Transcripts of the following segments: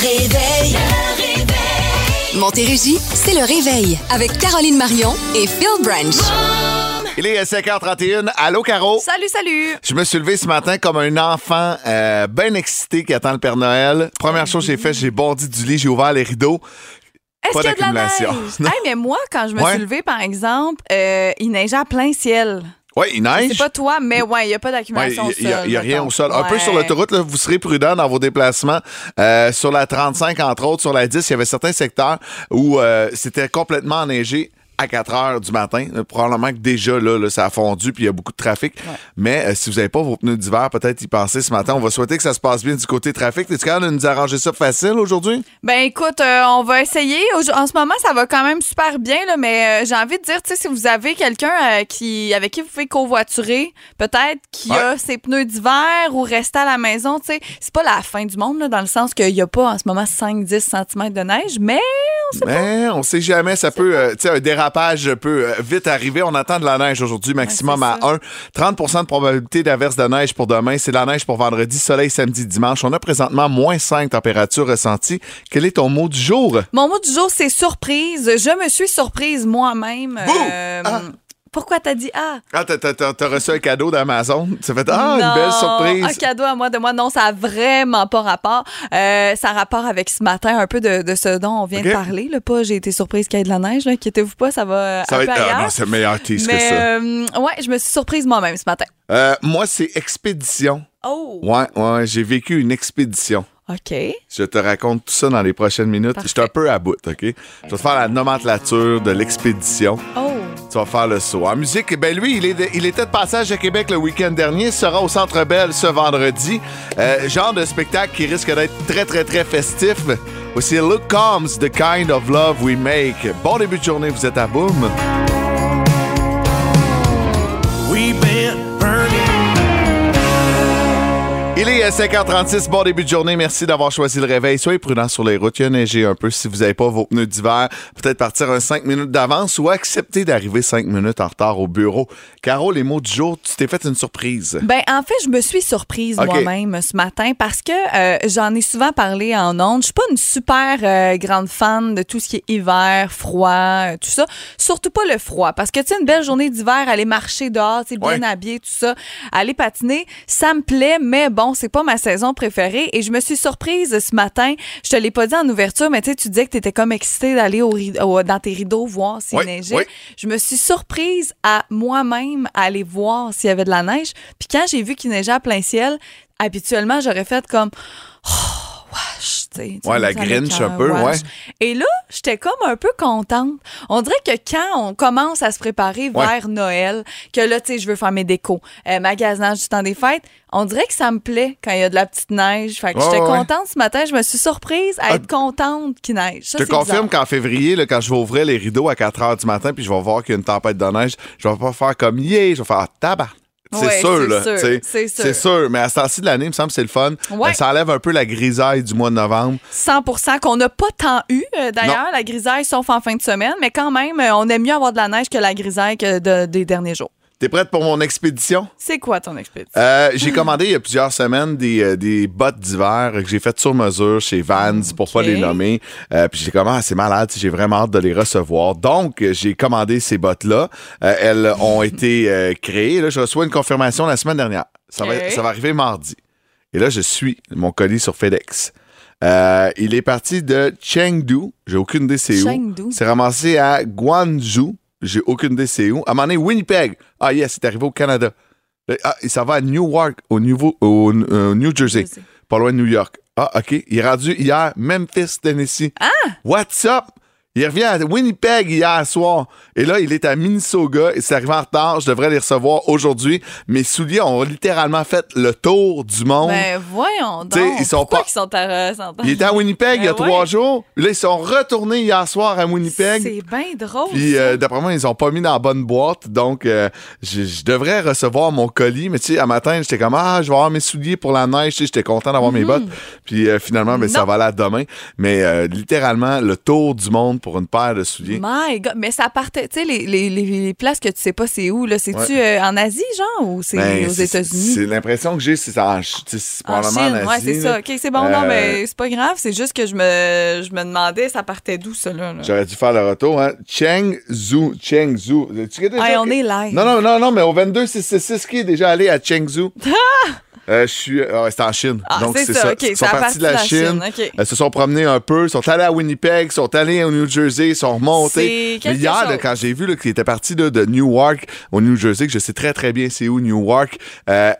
réveil. Le réveil. Montérégie, c'est le réveil avec Caroline Marion et Phil Branch. Il est 5h31. Allô, Caro? Salut, salut! Je me suis levé ce matin comme un enfant euh, bien excité qui attend le Père Noël. Première chose que j'ai fait, j'ai bondi du lit, j'ai ouvert les rideaux. Est-ce Pas qu'il y a de la d'accumulation. neige? Non. Hey, mais moi, quand je me Ouais. suis levée, par exemple, euh, il neigeait à plein ciel. Oui, il neige. C'est pas toi, mais ouais, il n'y a pas Ouais, d'accumulation Il au sol. n'y a, il y a rien au sol. Un peu Ouais. sur l'autoroute, là, vous serez prudent dans vos déplacements. Euh, sur la 35, entre autres, sur la 10, il y avait certains secteurs où euh, c'était complètement enneigé à 4 heures du matin. Euh, Probablement que déjà, là, là, ça a fondu puis il y a beaucoup de trafic. Mais euh, si vous n'avez pas vos pneus d'hiver, peut-être y penser ce matin. On va souhaiter que ça se passe bien du côté trafic. T'es-tu capable de nous arranger ça facile aujourd'hui? Ben écoute, euh, on va essayer. En ce moment, ça va quand même super bien, là, mais euh, j'ai envie de dire, tu sais, si vous avez quelqu'un qui avec qui vous pouvez covoiturer, peut-être qui a ses pneus d'hiver ou rester à la maison, tu sais, c'est pas la fin du monde, là, dans le sens qu'il n'y a pas en ce moment 5-10 cm de neige, mais Mais on sait jamais, ça peut, tu sais, un dérapage peut euh, vite arriver. On attend de la neige aujourd'hui, maximum Ouais, à c'est 1. 30 de probabilité d'averse de neige pour demain. C'est la neige pour vendredi, soleil samedi, dimanche. On a présentement moins 5 températures ressenties. Quel est ton mot du jour? Mon mot du jour, c'est surprise. Je me suis surprise moi-même. Euh, Ah! Pourquoi t'as dit ah? Ah, t'as, t'as- t'as- t'as reçu un cadeau d'Amazon. Ça fait, ah, Non, une belle surprise. Un cadeau à moi de moi. Non, ça a vraiment pas rapport. Euh, ça a rapport avec ce matin, un peu de, de ce dont on vient de parler. Là, pas, j'ai été surprise qu'il y ait de la neige. Là. Inquiétez-vous pas, ça va euh, Ça un va peu être, ah, non, c'est meilleur tease que ça. euh, ouais, je me suis surprise moi-même ce matin. Euh, moi, c'est expédition. Oh, Ouais, ouais, j'ai vécu une expédition. OK. Je te raconte tout ça dans les prochaines minutes. Je suis un peu à bout, OK? Je vais te faire la nomenclature de l'expédition. Oh, Tu vas faire le saut. En musique, ben lui, il, était de passage à Québec le week-end dernier, sera au Centre Bell ce vendredi. Euh, genre de spectacle qui risque d'être très, très, très festif. Voici Look Comes, The Kind of Love We Make. Bon début de journée, vous êtes à Boom. We've been burning. Il est à 5h36, bon début de journée. Merci d'avoir choisi le réveil. Soyez prudents sur les routes. Il y a neigé un peu si vous n'avez pas vos pneus d'hiver. Peut-être partir un 5 minutes d'avance ou accepter d'arriver 5 minutes en retard au bureau. Caro, les mots du jour, tu t'es fait une surprise. Ben, en fait, je me suis surprise moi-même ce matin parce que euh, j'en ai souvent parlé en ondes. Je suis pas une super euh, grande fan de tout ce qui est hiver, froid, euh, tout ça. Surtout pas le froid. Parce que, tu sais, une belle journée d'hiver, aller marcher dehors, tu bien habillé, tout ça, aller patiner, ça me plaît, mais bon, c'est pas ma saison préférée. Et je me suis surprise ce matin. Je te l'ai pas dit en ouverture, mais tu sais, tu disais que tu étais comme excitée d'aller au dans tes rideaux voir s'il Oui, neigeait. oui. Je me suis surprise à moi-même aller voir s'il y avait de la neige. Puis quand j'ai vu qu'il neigeait à plein ciel, habituellement, j'aurais fait comme Oh, wesh, tu sais. Ouais, la Grinch un peu, ouais. Et là, j'étais comme un peu contente. On dirait que quand on commence à se préparer Ouais. vers Noël, que là, tu sais, je veux faire mes décos, euh, magasinage du temps des fêtes, on dirait que ça me plaît quand il y a de la petite neige. Fait que j'étais ouais. contente ce matin. Je me suis surprise à Ah. être contente qu'il neige. Ça, Je te confirme qu'en février, là, quand je vais ouvrir les rideaux à 4 h du matin puis je vais voir qu'il y a une tempête de neige, je vais pas faire comme yeah, je vais faire ah, tabac. C'est Ouais, sûr, c'est là. c'est sûr. C'est sûr. Mais à ce temps-ci de l'année, il me semble que c'est le fun. Ouais. Euh, Ça enlève un peu la grisaille du mois de novembre. 100% qu'on n'a pas tant eu, euh, d'ailleurs, la grisaille, sauf en fin de semaine. Mais quand même, euh, on aime mieux avoir de la neige que la grisaille que de- des derniers jours. T'es prête pour mon expédition? C'est quoi ton expédition? Euh, j'ai commandé il y a plusieurs semaines des, euh, des bottes d'hiver que j'ai faites sur mesure chez Vans pour pas Ok. les nommer. Euh, puis j'ai comment c'est malade, j'ai vraiment hâte de les recevoir. Donc j'ai commandé ces bottes là. elles ont été créées. Là, je reçois une confirmation la semaine dernière. Ça va, Ok. ça va arriver mardi. Et là, je suis mon colis sur FedEx. Il est parti de Chengdu. J'ai aucune idée c'est où. Chengdu. C'est ramassé à Guangzhou. J'ai aucune idée c'est où. À un moment donné, Winnipeg. Ah yes, c'est arrivé au Canada. Euh, Ah, ça va à Newark, au, niveau, au euh, New Jersey, Jersey. pas loin de New York. Ah, OK. Il est rendu hier, Memphis, Tennessee. Ah! What's up? Il revient à Winnipeg hier soir. Et là, il est à Minnesota et c'est arrivé en retard. Je devrais les recevoir aujourd'hui. Mes souliers ont littéralement fait le tour du monde. Ben voyons T'sais, donc. ils sont Pourquoi pas- qu'ils sont à sont à- il était à Winnipeg il y a Ben ouais. trois jours. Là, ils sont retournés hier soir à Winnipeg. C'est bien drôle. Puis euh, d'après moi, ils ont pas mis dans la bonne boîte. Donc, euh, je, je devrais recevoir mon colis. Mais tu sais, à matin, j'étais comme, ah, je vais avoir mes souliers pour la neige. J'étais content d'avoir mes bottes. Puis euh, finalement, ben, ça Mhm. Va aller à demain. Mais euh, littéralement, le tour du monde pour une paire de souliers. My God. Mais ça partait, tu sais, les, les, les, places que tu sais pas c'est où, là. C'est-tu Ouais. euh, en Asie, genre, ou c'est Ben, aux c'est- États-Unis? C'est l'impression que j'ai, c'est en, c'est En probablement Chine, en ouais, Asie, c'est ça. OK, c'est bon, non, Euh, mais c'est pas grave. C'est juste que je me, je me demandais, ça partait d'où, ça, là? là? J'aurais dû faire le retour, hein. Chengzhou, Chengzhou. Tu déjà Hey, on est live. Non, non, non, non, mais au 22 666 qui est déjà allé à Chengzhou? Euh, je suis. ah ouais, c'est en Chine. Ah, Donc, c'est ça, Ils sont partis de la Chine. Ils se sont promenés un peu. Ils sont allés à Winnipeg. Ils sont allés au New Jersey. Ils sont remontés. Mais hier, là, quand j'ai vu qu'ils étaient partis là, de Newark au New Jersey, que je sais très, très bien c'est où Newark, euh,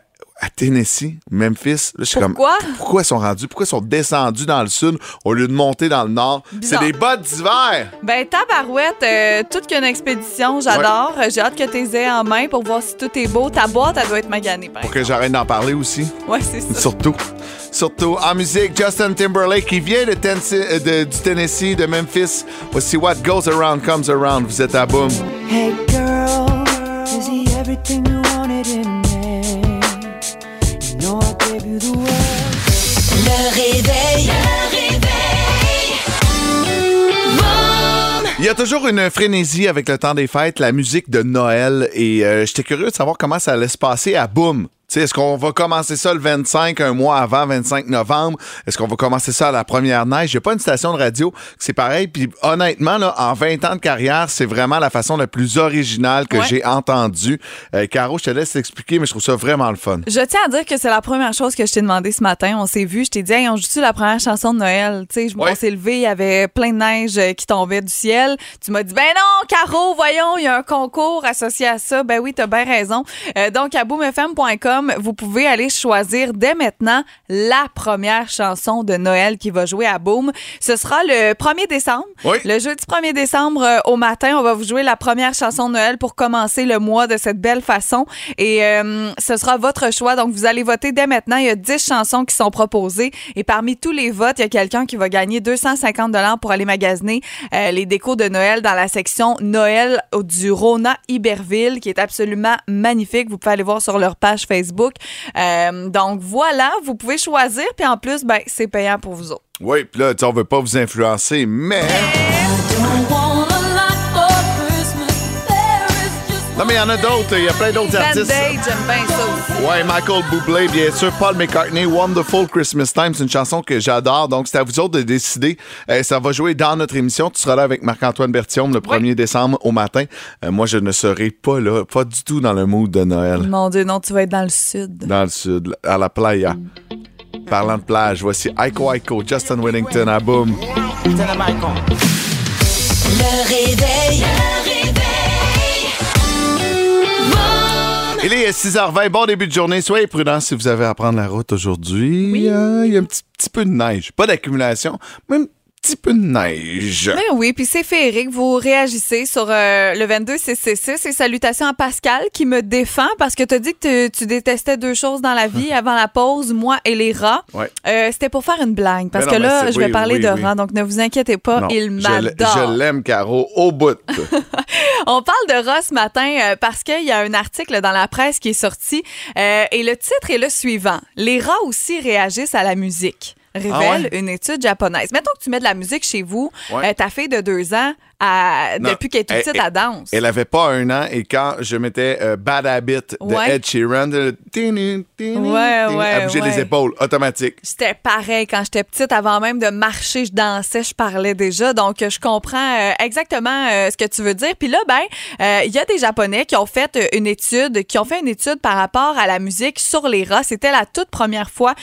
à Tennessee, Memphis. Là, je suis comme. Pourquoi? Pourquoi ils sont rendus? Pourquoi ils sont descendus dans le sud au lieu de monter dans le nord? C'est des bottes d'hiver! Ben, tabarouette, euh, toute qu'une expédition, j'adore. J'ai hâte que tu les aies en main pour voir si tout est beau. Ta boîte, elle doit être maganée, par Pour que j'arrête d'en parler aussi. Ouais, c'est ça. Surtout. Surtout en musique, Justin Timberlake qui vient de, Tennessee- euh, de- du Tennessee, de Memphis. Voici What Goes Around Comes Around. Vous êtes à boum. Hey girl, toujours une frénésie avec le temps des fêtes, la musique de Noël. Et euh, j'étais curieux de savoir comment ça allait se passer à boum. Est-ce qu'on va commencer ça le 25, un mois avant, 25 novembre? Est-ce qu'on va commencer ça à la première neige? Il n'y a pas une station de radio, c'est pareil. Puis honnêtement, là, en 20 ans de carrière, c'est vraiment la façon la plus originale que Ouais. j'ai entendue. Euh, Caro, je te laisse t'expliquer, mais je trouve ça vraiment le fun. Je tiens à dire que c'est la première chose que je t'ai demandé ce matin. On s'est vu, je t'ai dit, hey, on joue-tu la première chanson de Noël? Tu sais, Ouais. on s'est levé, il y avait plein de neige euh, qui tombait du ciel. Tu m'as dit, ben non, Caro, voyons, il y a un concours associé à ça. Ben oui, t'as bien raison. Euh, donc, à boomfm.com, vous pouvez aller choisir dès maintenant la première chanson de Noël qui va jouer à Boom. Ce sera le 1er décembre. Oui. Le jeudi 1er décembre euh, au matin, on va vous jouer la première chanson de Noël pour commencer le mois de cette belle façon. Et euh, ce sera votre choix. Donc, vous allez voter dès maintenant. Il y a 10 chansons qui sont proposées. Et parmi tous les votes, il y a quelqu'un qui va gagner 250 pour aller magasiner euh, les décos de Noël dans la section Noël du Rona Iberville, qui est absolument magnifique. Vous pouvez aller voir sur leur page Facebook. Euh, donc, voilà, vous pouvez choisir. Puis en plus, ben, c'est payant pour vous autres. Oui, puis là, on veut pas vous influencer, mais... Non, mais il y en a d'autres. Il y a plein d'autres artistes. Band-Aid, j'aime bien ça aussi. Ouais, Michael Bublé, bien sûr. Paul McCartney, Wonderful Christmas Time, c'est une chanson que j'adore. Donc, c'est à vous autres de décider. Euh, ça va jouer dans notre émission. Tu seras là avec Marc-Antoine Berthiaume le 1er décembre au matin. Euh, moi, je ne serai pas là, pas du tout dans le mood de Noël. Mon Dieu, non, tu vas être dans le sud. Dans le sud, à la playa. Parlant de plage, voici Aiko Aiko, Justin Whittington à Boom. Le réveil. Il est 6h20, bon début de journée. Soyez prudents si vous avez à prendre la route aujourd'hui. Euh, Il y a un petit, petit peu de neige. Pas d'accumulation, un petit peu de neige. Ben oui, puis c'est féerique. Vous réagissez sur euh, le 22 666 et salutations à Pascal qui me défend parce que tu as dit que tu- détestais deux choses dans la vie avant la pause, moi et les rats. Ouais. Euh, C'était pour faire une blague parce non, que là, je vais parler oui, de oui. rats, donc ne vous inquiétez pas, Non, il m'adore. Je l'aime, Caro, au bout. On parle de rats ce matin euh, parce qu'il y a un article dans la presse qui est sorti euh, et le titre est le suivant. Les rats aussi réagissent à la musique. Révèle Ah ouais? une étude japonaise. Mettons que tu mets de la musique chez vous, Ouais. euh, ta fille de deux ans, à- Non, depuis qu'elle est toute petite, elle- elle danse. Elle avait pas un an et quand je mettais euh, Bad Habit de Ouais. Ed Sheeran, de- tini, tini, Ouais, tini, ouais, elle bougeait ouais. les épaules, automatique. J'étais pareil quand j'étais petite. Avant même de marcher, je dansais, je parlais déjà. Donc, je comprends euh, exactement euh, ce que tu veux dire. Puis là, ben, il y a des Japonais qui ont fait une étude, qui ont fait une étude par rapport à la musique sur les rats. C'était la toute première fois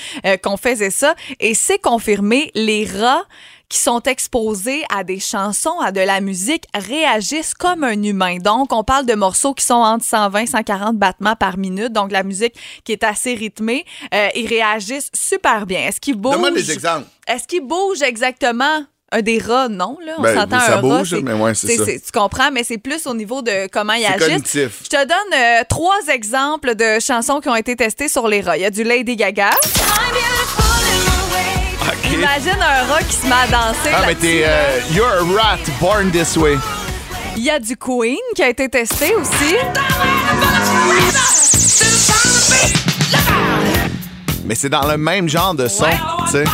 qu'on faisait ça. Et c'est confirmé, les rats qui sont exposés à des chansons, à de la musique, réagissent comme un humain. Donc, on parle de morceaux qui sont entre 120 140 battements par minute. Donc, la musique qui est assez rythmée. Euh, ils réagissent super bien. Est-ce qu'ils bougent? Donne-moi des exemples. Est-ce qu'ils bougent exactement? Un des rats, non, là. On Ben, s'entend ça un bouge, rat. mais ouais, c'est ça. Tu comprends, mais c'est plus au niveau de comment ils C'est agissent. cognitif. Je te donne euh, trois exemples de chansons qui ont été testées sur les rats. Il y a du Lady Gaga. OK. Imagine un rat qui se met à danser Ah, mais t'es. euh, you're a rat, born this way. Il y a du Queen qui a été testé aussi. Mais c'est dans le même genre de son, tu sais.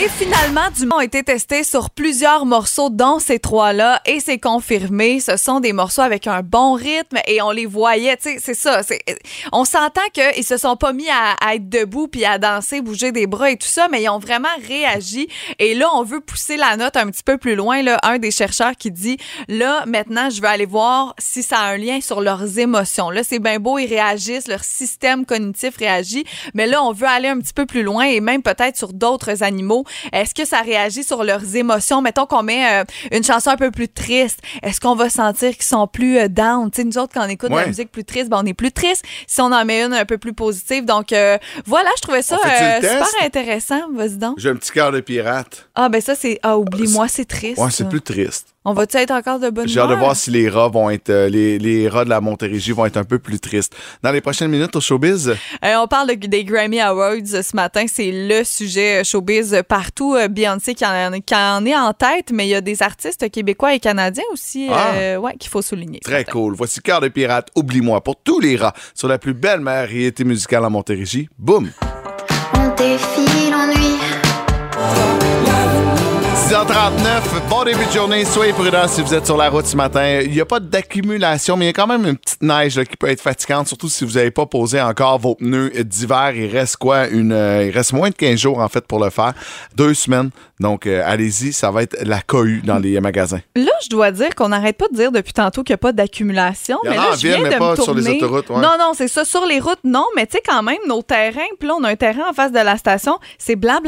Et finalement, du a été testé sur plusieurs morceaux, dont ces trois-là, et c'est confirmé. Ce sont des morceaux avec un bon rythme et on les voyait. C'est ça. c'est- On s'entend qu'ils se sont pas mis à, à être debout puis à danser, bouger des bras et tout ça, mais ils ont vraiment réagi. Et là, on veut pousser la note un petit peu plus loin. Là, un des chercheurs qui dit là, maintenant, je veux aller voir si ça a un lien sur leurs émotions. Là, c'est bien beau, ils réagissent, leur système cognitif réagit, mais là, on veut aller un petit peu plus loin et même peut-être sur d'autres animaux. Est-ce que ça réagit sur leurs émotions? Mettons qu'on met euh, une chanson un peu plus triste. Est-ce qu'on va sentir qu'ils sont plus euh, down? Nous autres, quand on écoute de la musique plus triste, ben, on est plus triste. Si on en met une un peu plus positive. Donc, euh, voilà, je trouvais ça euh, super intéressant. Vas-y donc. J'ai un petit cœur de pirate. Ah, ben ça, c'est. Ah, oublie-moi, c'est triste. Ouais, c'est plus triste. On va-tu être encore de bonne J'ai hâte de humeur? voir si les rats vont être euh, les, les rats de la Montérégie vont être un peu plus tristes. Dans les prochaines minutes au showbiz, Euh, on parle de- des Grammy Awards ce matin. C'est le sujet euh, showbiz partout. Beyoncé qui en, qui en est en tête, mais il y a des artistes québécois et canadiens aussi Ah. euh, ouais, qu'il faut souligner. très cool. Voici Cœur de pirate, oublie-moi pour tous les rats sur la plus belle variété musicale en Montérégie. Boum. On défie l'ennui. 6h39, bon début de journée. Soyez prudents si vous êtes sur la route ce matin. Il n'y a pas d'accumulation, mais il y a quand même une petite neige là, qui peut être fatigante, surtout si vous n'avez pas posé encore vos pneus d'hiver. Il reste quoi? Une, euh, il reste moins de 15 jours, en fait, pour le faire. Deux semaines. Donc, euh, allez-y, ça va être la cohue dans les magasins. Là, je dois dire qu'on n'arrête pas de dire depuis tantôt qu'il n'y a pas d'accumulation. Mais là, en je ville, viens mais pas sur les autoroutes, ouais. Non, non, c'est ça. Sur les routes, non. Mais tu sais, quand même, nos terrains, puis là, on a un terrain en face de la station, c'est blanc.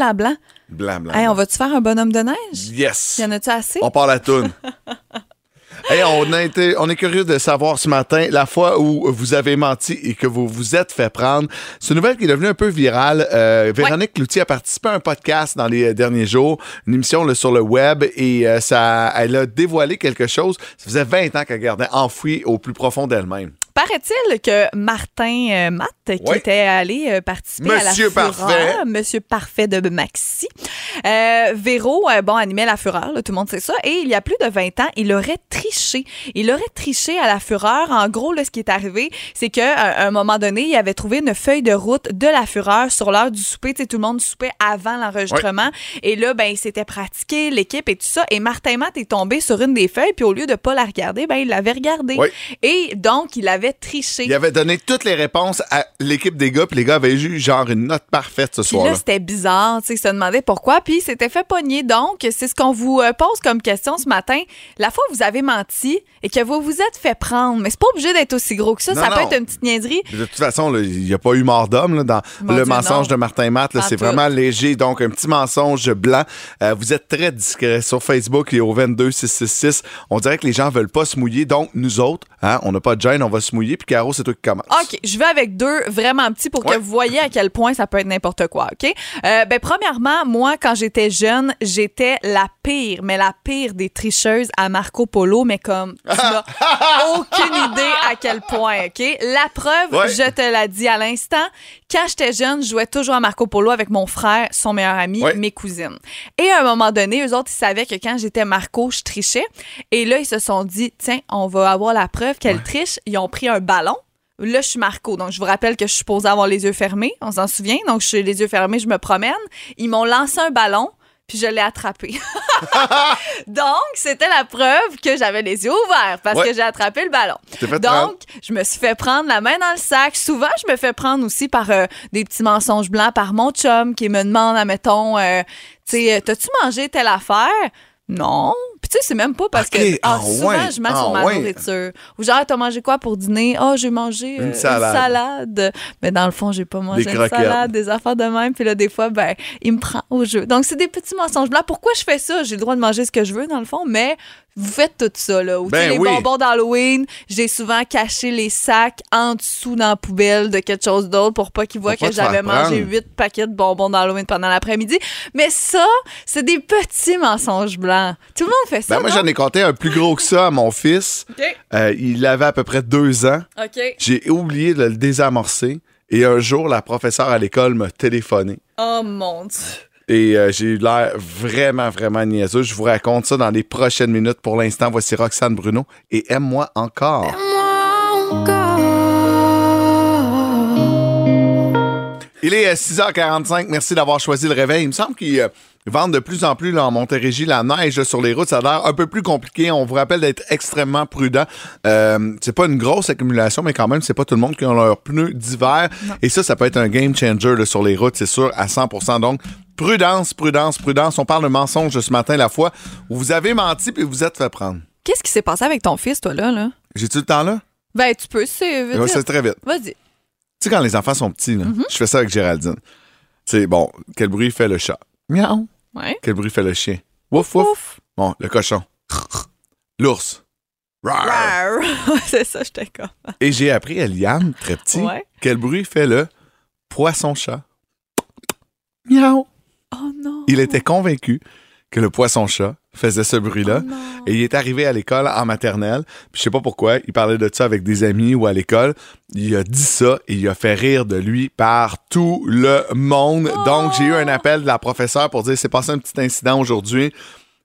Blanc. Hey, on va-tu faire un bonhomme de neige? Yes. Y en a-tu assez? On part la toune. Hey, on, a été, on est curieux de savoir ce matin la fois où vous avez menti et que vous vous êtes fait prendre. C'est une nouvelle qui est devenue un peu virale. Euh, Véronique Cloutier a participé à un podcast dans les euh, derniers jours, une émission là, sur le web, et euh, ça, elle a dévoilé quelque chose. Ça faisait 20 ans qu'elle gardait enfoui au plus profond d'elle-même. Paraît-il que Martin euh, Matt, qui Oui. était allé euh, participer Monsieur à la Fureur, Parfait. Monsieur Parfait de Maxi, euh, Véro, euh, bon, animait la Fureur, là, tout le monde sait ça, et il y a plus de 20 ans, il aurait triché. Il aurait triché à la Fureur. En gros, là, ce qui est arrivé, c'est qu'à un moment donné, il avait trouvé une feuille de route de la Fureur sur l'heure du souper. Tu sais, tout le monde soupait avant l'enregistrement. Et là, ben, il s'était pratiqué, l'équipe et tout ça. Et Martin Matt est tombé sur une des feuilles, puis au lieu de pas la regarder, ben, il l'avait regardée. Oui. Et donc, il avait triché. Il avait donné toutes les réponses à l'équipe des gars, puis les gars avaient eu genre une note parfaite ce là, soir-là. c'était bizarre, tu sais, il se demandait pourquoi, puis il s'était fait pogner. Donc, c'est ce qu'on vous euh, pose comme question ce matin. La fois où vous avez menti et que vous vous êtes fait prendre, mais c'est pas obligé d'être aussi gros que ça, Non, ça peut être une petite niaiserie. De toute façon, il n'y a pas eu mort d'homme dans Mon le Dieu, mensonge non. de Martin Matt. C'est vraiment léger. Donc, un petit mensonge blanc. Euh, vous êtes très discret sur Facebook et au 22666. On dirait que les gens veulent pas se mouiller. Donc, nous autres, hein, on n'a pas de gêne, on va se mouiller. Puis Caro, c'est toi qui commence. OK, je vais avec deux vraiment petits pour Ouais. que vous voyez à quel point ça peut être n'importe quoi, OK? Euh, ben, premièrement, moi, quand j'étais jeune, j'étais la pire, mais la pire des tricheuses à Marco Polo, mais comme tu n'as aucune idée à quel point, OK? La preuve, Ouais. je te l'ai dit à l'instant, quand j'étais jeune, je jouais toujours à Marco Polo avec mon frère, son meilleur ami, Ouais. mes cousines. Et à un moment donné, eux autres, ils savaient que quand j'étais Marco, je trichais. Et là, ils se sont dit, tiens, on va avoir la preuve qu'elle triche. Ils ont pris un ballon. Là, je suis Marco. Donc, je vous rappelle que je suis supposée avoir les yeux fermés. On s'en souvient? Donc, je suis les yeux fermés, je me promène. Ils m'ont lancé un ballon, puis je l'ai attrapé. Donc, c'était la preuve que j'avais les yeux ouverts parce Ouais. que j'ai attrapé le ballon. Prendre. Donc, je me suis fait prendre la main dans le sac. Souvent, je me fais prendre aussi par euh, des petits mensonges blancs par mon chum qui me demande, admettons, euh, tu sais, euh, t'as-tu mangé telle affaire? Non. Tu sais, c'est même pas parce que ah, souvent, ouais, je mets sur ma ouais. nourriture. Ou genre, t'as mangé quoi pour dîner? Ah, j'ai mangé euh, Une salade. Mais dans le fond, j'ai pas mangé Des une salade, des affaires de même. Puis là, des fois, ben, il me prend au jeu. Donc, c'est des petits mensonges blancs. Pourquoi je fais ça? J'ai le droit de manger ce que je veux, dans le fond, mais vous faites tout ça, là. Ou Ben les oui. bonbons d'Halloween, j'ai souvent caché les sacs en dessous dans la poubelle de quelque chose d'autre pour pas qu'ils voient que j'avais mangé huit paquets de bonbons d'Halloween pendant l'après-midi. Mais ça, c'est des petits mensonges blancs. Tout le monde fait ça. Ben, moi, j'en ai compté un plus gros que ça à mon fils. OK. Euh, il avait à peu près deux ans. OK. J'ai oublié de le désamorcer. Et un jour, la professeure à l'école m'a téléphoné. Oh mon Dieu. Et euh, j'ai eu l'air vraiment, vraiment niaiseux. Je vous raconte ça dans les prochaines minutes. Pour l'instant, voici Roxane Bruno et Aime-moi encore. Moi encore. Il est euh, 6h45. Merci d'avoir choisi le réveil. Il me semble qu'ils euh, vendent de plus en plus là, en Montérégie la neige sur les routes. Ça a l'air un peu plus compliqué. On vous rappelle d'être extrêmement prudent. Euh, c'est pas une grosse accumulation, mais quand même, c'est pas tout le monde qui a leurs pneus d'hiver. Et ça, ça peut être un game changer là, sur les routes, c'est sûr, à 100 Donc, prudence, prudence, prudence. On parle de mensonge ce matin, la fois où vous avez menti puis vous êtes fait prendre. Qu'est-ce qui s'est passé avec ton fils, toi, là? là? J'ai-tu le temps là? Ben, tu peux, c'est. Ouais, c'est très vite. Vas-y. Tu sais, quand les enfants sont petits, là, je fais ça avec Géraldine. C'est bon, quel bruit fait le chat? Miaou. Ouais. Quel bruit fait le chien? Wouf, wouf. Ouf. Bon, le cochon. L'ours. C'est ça, j'étais comme. Et j'ai appris à Liam, très petit, Ouais. quel bruit fait le poisson-chat. Miaou. Oh non. Il était convaincu que le poisson-chat faisait ce bruit-là. Oh non. Et il est arrivé à l'école en maternelle. Puis je sais pas pourquoi, il parlait de ça avec des amis ou à l'école. Il a dit ça et il a fait rire de lui par tout le monde. Donc j'ai eu un appel de la professeure pour dire c'est passé un petit incident aujourd'hui.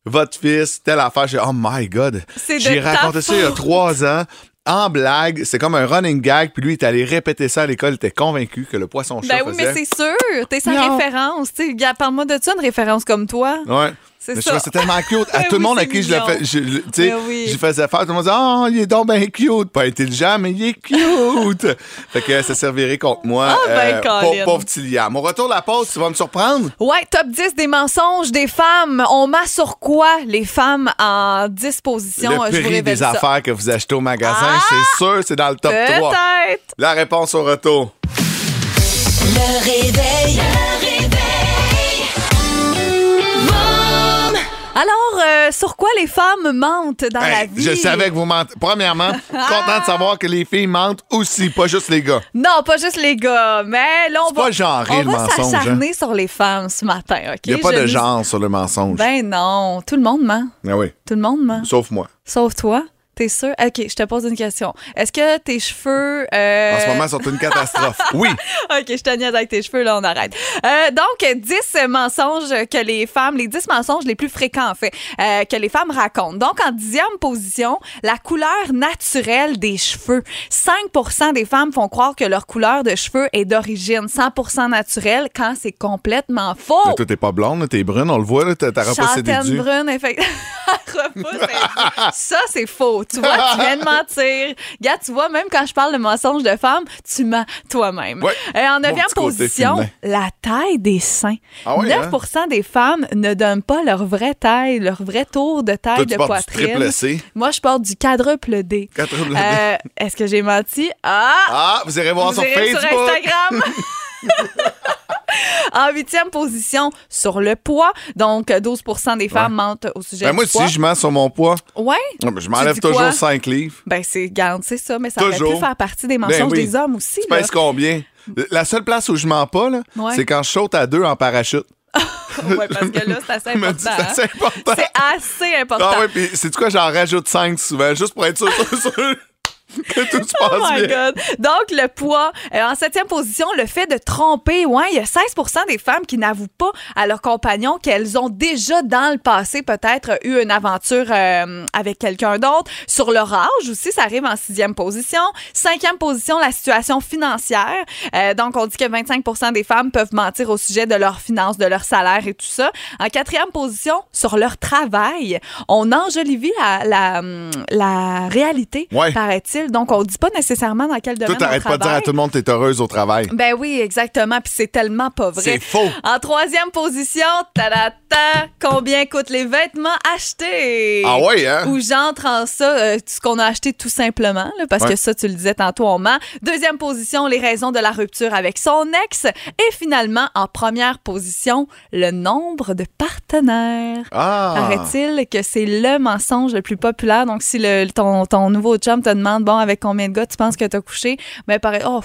Votre fils, telle affaire. J'ai oh my god. J'ai raconté ça il y a trois ans. En blague, c'est comme un running gag, puis lui, il est allé répéter ça à l'école, il était convaincu que le poisson-chat Ben oui, mais c'est sûr. T'es sa Miaou. référence. Tu parle-moi de ça, une référence comme toi. Ouais. C'est Mais je ça. trouvais c'est tellement cute. À tout le monde à qui je le mignon. fais, je, le- tu sais, Ben oui. je faisais faire, tout le monde disait, oh, il est donc bien cute. Pas intelligent, mais il est cute. fait que ça servirait contre moi. Ah, ben, pour, Colin. pauvre petit Liam. Au retour de la pause, tu vas me surprendre? Ouais, top 10 des mensonges des femmes. On met sur quoi les femmes en 10 positions? le Je vous prix révèle des ça. affaires que vous achetez au magasin, Ah! c'est sûr, c'est dans le top 3. Peut-être. La réponse au retour. Le réveil. Alors, euh, sur quoi les femmes mentent dans la Hey, vie? je savais que vous mentez. Premièrement, content de savoir que les filles mentent aussi, pas juste les gars. Non, pas juste les gars, mais là, on C'est va, pas genré, on le va mensonge, s'acharner sur les femmes ce matin, OK? Il n'y a pas Je de nous- genre sur le mensonge. Ben non, tout le monde ment. Ah oui, Tout le monde ment. sauf moi. Sauf toi. T'es sûr? OK, je te pose une question. Est-ce que tes cheveux... euh, En ce moment, sont une catastrophe. Oui. OK, je te niaise avec tes cheveux, là, on arrête. Euh, donc, 10 mensonges que les femmes, les 10 mensonges les plus fréquents, en fait, euh, que les femmes racontent. Donc, en dixième position, la couleur naturelle des cheveux. 5% des femmes font croire que leur couleur de cheveux est d'origine 100% naturelle quand c'est complètement faux. Mais toi, t'es pas blonde, t'es brune, on le voit, t'as Chantelle dus. brune, effectivement. Ça, c'est faux. Tu vois, tu viens de mentir. Gars, tu vois, même quand je parle de mensonges de femmes, tu mens toi-même. Ouais. Euh, en neuvième position, la taille des seins. Ah ouais, 9% des femmes ne donnent pas leur vraie taille, leur vrai tour de taille Toi, de poitrine. triple C. Moi, je porte du quadruple D. Quadruple D. Euh, Est-ce que j'ai menti? Ah! Ah, vous irez voir Vous sur irez sur Facebook. Instagram. en huitième position, sur le poids. Donc, 12% des femmes mentent au sujet Ben, du moi, poids. si je mens sur mon poids, Ouais. je m'enlève toujours 5 livres. Ben, c'est, garde, c'est ça, mais ça aurait Toujours. pu faire partie des mensonges Ben oui. des hommes aussi. Tu pèses combien? La seule place où je mens pas, là, Ouais. c'est quand je saute à deux en parachute. Ouais, parce que là, c'est assez me important. c'est assez hein. important. C'est assez important. Ah ouais, puis c'est quoi, j'en rajoute 5 souvent, juste pour être sûr, sûr, sûr que tout se Oh passe my bien. God. Donc, le poids. Euh, en septième position, le fait de tromper. Ouais, il y a 16 des femmes qui n'avouent pas à leur compagnon qu'elles ont déjà, dans le passé, peut-être eu une aventure euh, avec quelqu'un d'autre. Sur leur âge aussi, ça arrive en sixième position. Cinquième position, la situation financière. Euh, donc, on dit que 25% des femmes peuvent mentir au sujet de leurs finances, de leur salaire et tout ça. En quatrième position, sur leur travail. On enjolivit la, la, la réalité, Ouais. paraît-il. Donc, on dit pas nécessairement dans quel Toi, domaine on t'arrêtes pas de dire à tout le monde que t'es heureuse au travail. Ben oui, exactement. Puis c'est tellement pas vrai. C'est faux. En troisième position, ta combien coûtent les vêtements achetés? Ah ouais, hein? Où j'entre en ça, euh, ce qu'on a acheté tout simplement, là, parce Ouais. que ça, tu le disais tantôt, on ment. Deuxième position, les raisons de la rupture avec son ex. Et finalement, en première position, le nombre de partenaires. Ah! Paraît-il que c'est le mensonge le plus populaire. Donc, si le, ton, ton nouveau chum te demande, bon, avec combien de gars tu penses que tu couché, ben, paraît, oh,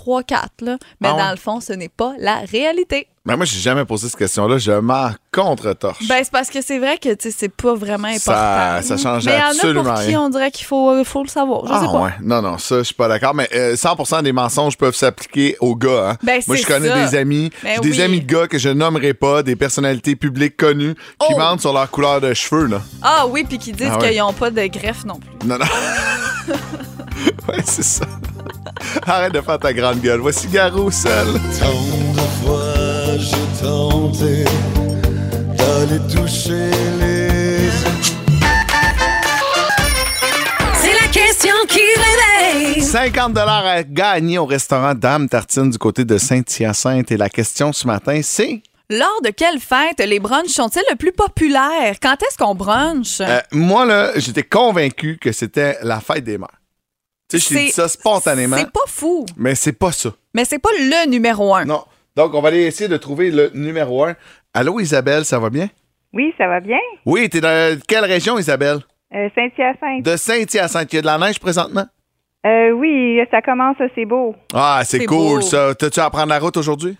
3, 4, là. Mais Ah ouais? dans le fond, ce n'est pas la réalité. Ben moi, j'ai jamais posé cette question-là. Je m'en contre-torche. Ben, c'est parce que c'est vrai que, tu sais, c'est pas vraiment important. Ça- ça change Mais il y en a absolument pour qui rien. on dirait qu'il faut, euh, faut le savoir. Je ah sais pas. ouais. Non, non, ça, je suis pas d'accord. Mais euh, 100 des mensonges peuvent s'appliquer aux gars. hein. Ben, Moi, je connais ça. des amis, Ben des oui. amis de gars que je nommerai pas, des personnalités publiques connues qui Oh. mentent sur leur couleur de cheveux. Là. Ah oui, puis qui disent Ah ouais. qu'ils n'ont pas de greffe non plus. Non, non. ouais, c'est ça. Arrête de faire ta grande gueule. Voici Garou seul. Tant de fois j'ai tenté d'aller toucher les C'est la question qui réveille. 50 à gagner au restaurant Dame Tartine du côté de Saint-Hyacinthe. Et la question ce matin, c'est... Lors de quelle fête les brunchs sont-ils le plus populaires? Quand est-ce qu'on brunch? Euh, moi, là, j'étais convaincu que c'était la fête des mères. Tu sais, je t'ai dit C'est- ça spontanément, C'est pas fou, mais c'est pas ça. mais c'est pas le numéro un. Non. Donc, on va aller essayer de trouver le numéro un. Allô, Isabelle, ça va bien? Oui, ça va bien. Oui, t'es dans quelle région, Isabelle? Euh, Saint-Hyacinthe. De Saint-Hyacinthe. Il y a de la neige présentement? Euh, oui, ça commence, c'est beau. Ah, c'est C'est cool, beau. ça. T'as-tu à prendre la route aujourd'hui?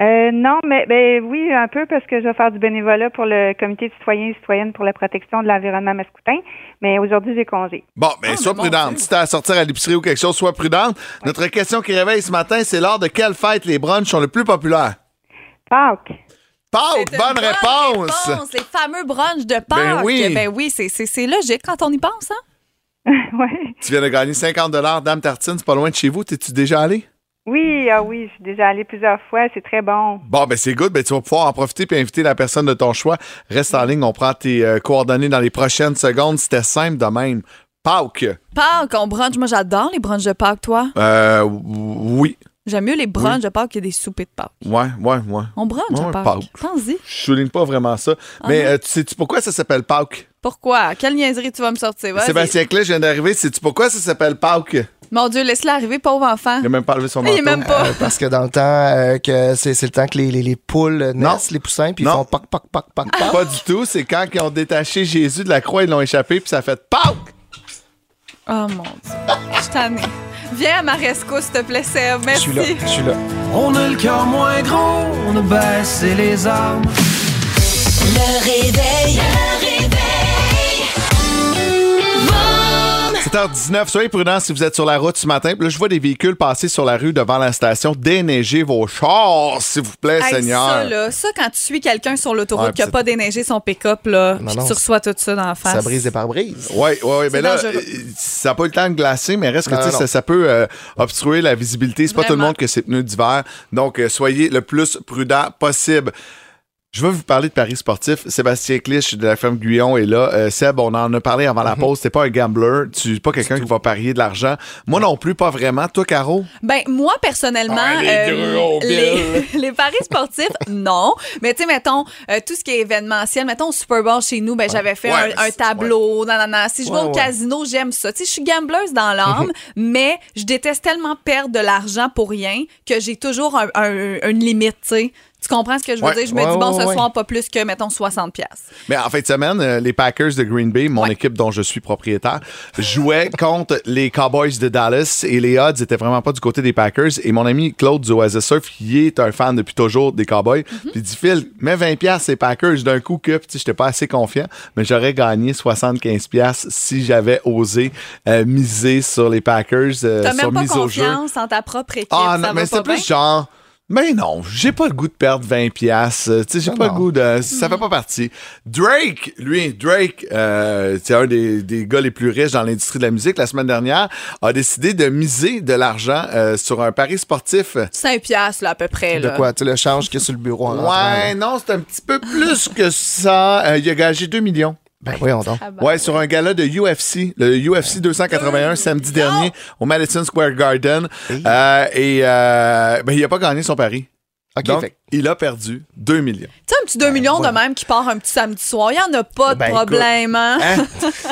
Euh, non, mais ben oui, un peu parce que je vais faire du bénévolat pour le comité de citoyens et citoyennes pour la protection de l'environnement mascoutin. Mais aujourd'hui, j'ai congé. Bon, ben, Ah, sois mais mon prudente. Dieu. Si t'as à sortir à l'épicerie ou quelque chose, sois prudente. Notre question qui réveille ce matin, c'est lors de quelle fête les brunchs sont le plus populaires? Pâques. Pâques, une bonne, réponse! réponse. Les fameux brunchs de Pâques. Ben oui. Ben oui, c'est- c'est c'est logique quand on y pense, hein? ouais. Tu viens de gagner 50 Dame Tartine, c'est pas loin de chez vous. T'es-tu déjà allé? Oui, ah oui, je suis déjà allée plusieurs fois, c'est très bon. Bon, ben c'est good. Ben, tu vas pouvoir en profiter puis inviter la personne de ton choix. Reste en ligne, on prend tes euh, coordonnées dans les prochaines secondes. C'était simple de même. Pâques. Pâques, on brunch. Moi, j'adore les brunchs de Pâques, toi. Euh, oui. J'aime mieux les brunchs de Pâques que des soupers de Pâques. Ouais, ouais, ouais. On brunch Ouais, à Pâques. Pâques. Pense-y. Je souligne pas vraiment ça. Mais euh, tu sais-tu pourquoi ça s'appelle Pâques? Pourquoi? Quelle niaiserie tu vas me sortir? Vas-y. Sébastien Clé, je viens d'arriver. Sais-tu pourquoi ça s'appelle Pâques? Mon Dieu, laisse-le arriver, pauvre enfant. Il a même pas levé son Il manteau. est même pas. Euh, parce que dans le temps, euh, que c'est c'est le temps que les, les, les poules Non. naissent, les poussins, puis ils font poc, poc, poc, poc, poc. Pas du tout. C'est quand ils ont détaché Jésus de la croix, ils l'ont échappé, puis ça a fait Pâques! Oh mon Dieu. Je suis tannée. Viens à ma rescousse, s'il te plaît, Seb. Je Merci. suis là, je suis là. On a le cœur moins gros, on a baissé les armes. Le réveil. Le réveil. Boom. 7h19, soyez prudents si vous êtes sur la route ce matin. Là, je vois des véhicules passer sur la rue devant la station. Déneigez vos chars, s'il vous plaît, Hey, Seigneur. Ça, là, ça, quand tu suis quelqu'un sur l'autoroute Ouais, qui n'a pas déneigé son pick-up, là, Non, puis non, tu reçois tout ça dans la face. Ça brise des pare-brises. Oui, oui, oui. Mais là, dangereux. euh, ça n'a pas eu le temps de glacer, mais reste que Non, tu sais, non. ça, ça peut euh, obstruer la visibilité. C'est pas tout le monde que c'est pneus d'hiver. Donc, euh, soyez le plus prudent possible. Je vais vous parler de paris sportifs. Sébastien Clich de la ferme Guyon est là. Euh, Seb, on en a parlé avant Mhm. la pause. T'es pas un gambler. Tu n'es pas quelqu'un qui va parier de l'argent. Moi non plus, pas vraiment. Toi, Caro? Ben, moi, personnellement, Ah, les euh, gros les, les paris sportifs, non. Mais tu sais, mettons, euh, tout ce qui est événementiel, mettons, au Super Bowl chez nous, ben, j'avais fait Ouais, un, tableau. nan, nan, nan. Si je vais Ouais, au ouais. casino, j'aime ça. Tu sais, je suis gambleuse dans l'âme, mais je déteste tellement perdre de l'argent pour rien que j'ai toujours un- un- une limite, tu sais. Tu comprends ce que je veux Ouais. dire? Je me Ouais, dis, bon, ouais, ce soir, pas plus que, mettons, 60 pièces. Mais en fin de semaine, euh, les Packers de Green Bay, mon équipe dont je suis propriétaire, jouaient contre les Cowboys de Dallas et les odds étaient vraiment pas du côté des Packers. Et mon ami Claude du Oasis Surf, qui est un fan depuis toujours des Cowboys, puis il dit Phil, mets 20$ piastres ces Packers d'un coup que, puis sais, j'étais pas assez confiant, mais j'aurais gagné 75$ piastres si j'avais osé euh, miser sur les Packers, euh, T'as même pas confiance en ta propre équipe. Ah ça non, va mais bien? plus genre. Mais non, j'ai pas le goût de perdre 20 pièces. Tu sais, j'ai Non, pas non. le goût de. Ça fait pas partie. Drake, lui, Drake, euh, c'est un des, des gars les plus riches dans l'industrie de la musique. La semaine dernière, a décidé de miser de l'argent euh, sur un pari sportif. 5 piastres, là, à peu près. De Là. quoi? Tu sais, le change qu'il y a sur le bureau en Ouais, non, c'est un petit peu plus que ça. Euh, il a gagé 2 millions. Ben voyons donc. Ah ben. Ouais, sur un gala de UFC, le UFC 281 samedi dernier au Madison Square Garden. Euh, et euh, ben, il a pas gagné son pari. OK, Donc, fait- il a perdu 2 millions. Tu sais, un petit 2 millions de même qui part un petit samedi soir, il n'y en a pas de Ben, problème. hein? Hein?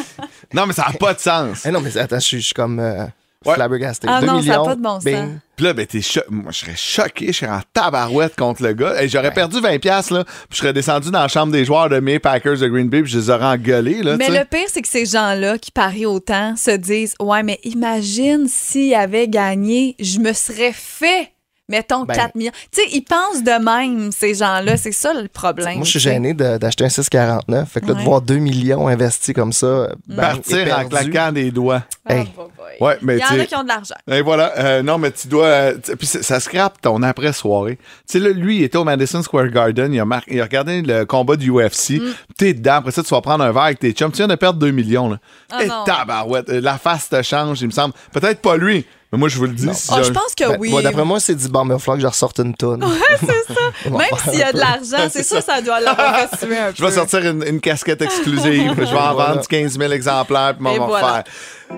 non, mais ça n'a pas de sens. Eh non, mais attends, je suis je suis comme euh, Ouais. flabbergasté. Ah 2 non, ça millions, pas de bon sens. bing. Puis là, ben, t'es cho- Moi, je serais choqué, je serais en tabarouette contre le gars. Hey, J'aurais perdu 20$, piastres, là, puis je serais descendu dans la chambre des joueurs de mes Packers de Green Bay, puis je les aurais engueulés. Là, Mais tu sais. le pire, c'est que ces gens-là qui parient autant se disent Ouais, mais imagine s'il avait gagné, je me serais fait, mettons, Ben- 4 millions. Tu sais, ils pensent de même, ces gens-là. C'est ça le problème. Moi, je suis gêné d'acheter un 649. Fait que là, Ouais. de voir 2 millions investis comme ça, bang, Partir en claquant des doigts. Ah, Hey. boy, boy. Ouais, mais Il y en a qui ont de l'argent. Et voilà. Euh, non, mais tu dois. euh, puis ça, scrape ton après-soirée. Tu sais, là, lui, il était au Madison Square Garden. Il a, mar- il a regardé le combat du UFC. Mm. T'es dedans. Après ça, tu vas prendre un verre avec tes chums. Tu viens de perdre 2 millions. Là. Ah Et non. tabarouette. La face te change, il me semble. Peut-être pas lui. Mais moi, je vous le dis. si Oh, j'ai je pense que Ben, oui. moi, D'après moi, c'est dit, bon, mais il va falloir que je ressorte une tonne. c'est ça. Même s'il y a de l'argent, c'est ça, ça doit l'avoir un Je vais peu. sortir une, une casquette exclusive. je vais en Voilà. vendre 15 000 exemplaires. Puis va voilà. faire.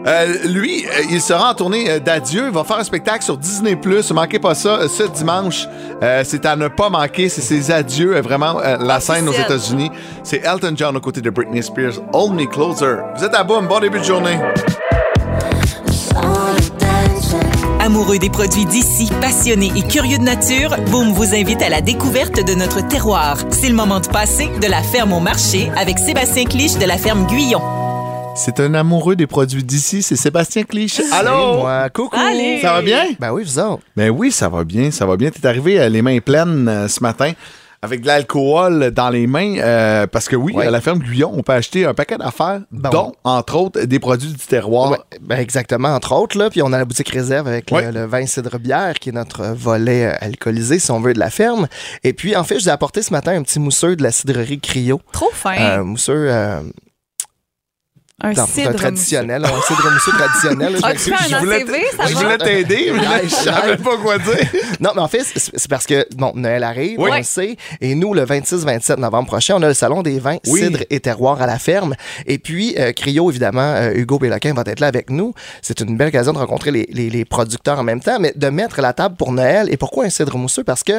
Euh, lui, euh, il sera en tournée euh, d'adieu. Il va faire un spectacle sur Disney+. Ne manquez pas ça ce dimanche. Euh, c'est à ne pas manquer. C'est ses adieux. euh, vraiment, euh, la scène aux. États-Unis. C'est Elton John aux côtés de Britney Spears. Hold Me Closer. Vous êtes à boum. Bon début de journée. Amoureux des produits d'ici, passionnés et curieux de nature, Boom vous invite à la découverte de notre terroir. C'est le moment de passer de la ferme au marché avec Sébastien Cliche de la ferme Guyon. C'est un amoureux des produits d'ici. C'est Sébastien Cliche. C'est Allô? moi. Coucou. Allez. Ça va bien? Ben oui, vous autres. Ben oui, ça va bien, ça va bien. T'es arrivé euh, les mains pleines euh, ce matin avec de l'alcool dans les mains euh, parce que oui, Ouais. à la ferme Guyon, on peut acheter un paquet d'affaires, Bon. dont entre autres des produits du terroir. Ouais, ben exactement, entre autres. Là, puis on a la boutique réserve avec Ouais. le, le vin cidre bière, qui est notre volet euh, alcoolisé, si on veut, de la ferme. Et puis, en fait, je vous ai apporté ce matin un petit mousseux de la cidrerie Cryo. Trop fin. Un mousseux euh, un cidre. traditionnel, un cidre mousseux traditionnel. Ah, tu m'excuse. fais un Je voulais, ACV, ça je va? voulais t'aider, mais je savais pas quoi dire. Non, mais en fait, c'est parce que, bon, Noël arrive, Oui. on le sait. Et nous, le 26-27 novembre prochain, on a le Salon des vins, Oui. cidre et terroir à la ferme. Et puis, euh, Cryo, évidemment, euh, Hugo Béloquin va être là avec nous. C'est une belle occasion de rencontrer les, les- les producteurs en même temps, mais de mettre la table pour Noël. Et pourquoi un cidre mousseux? Parce que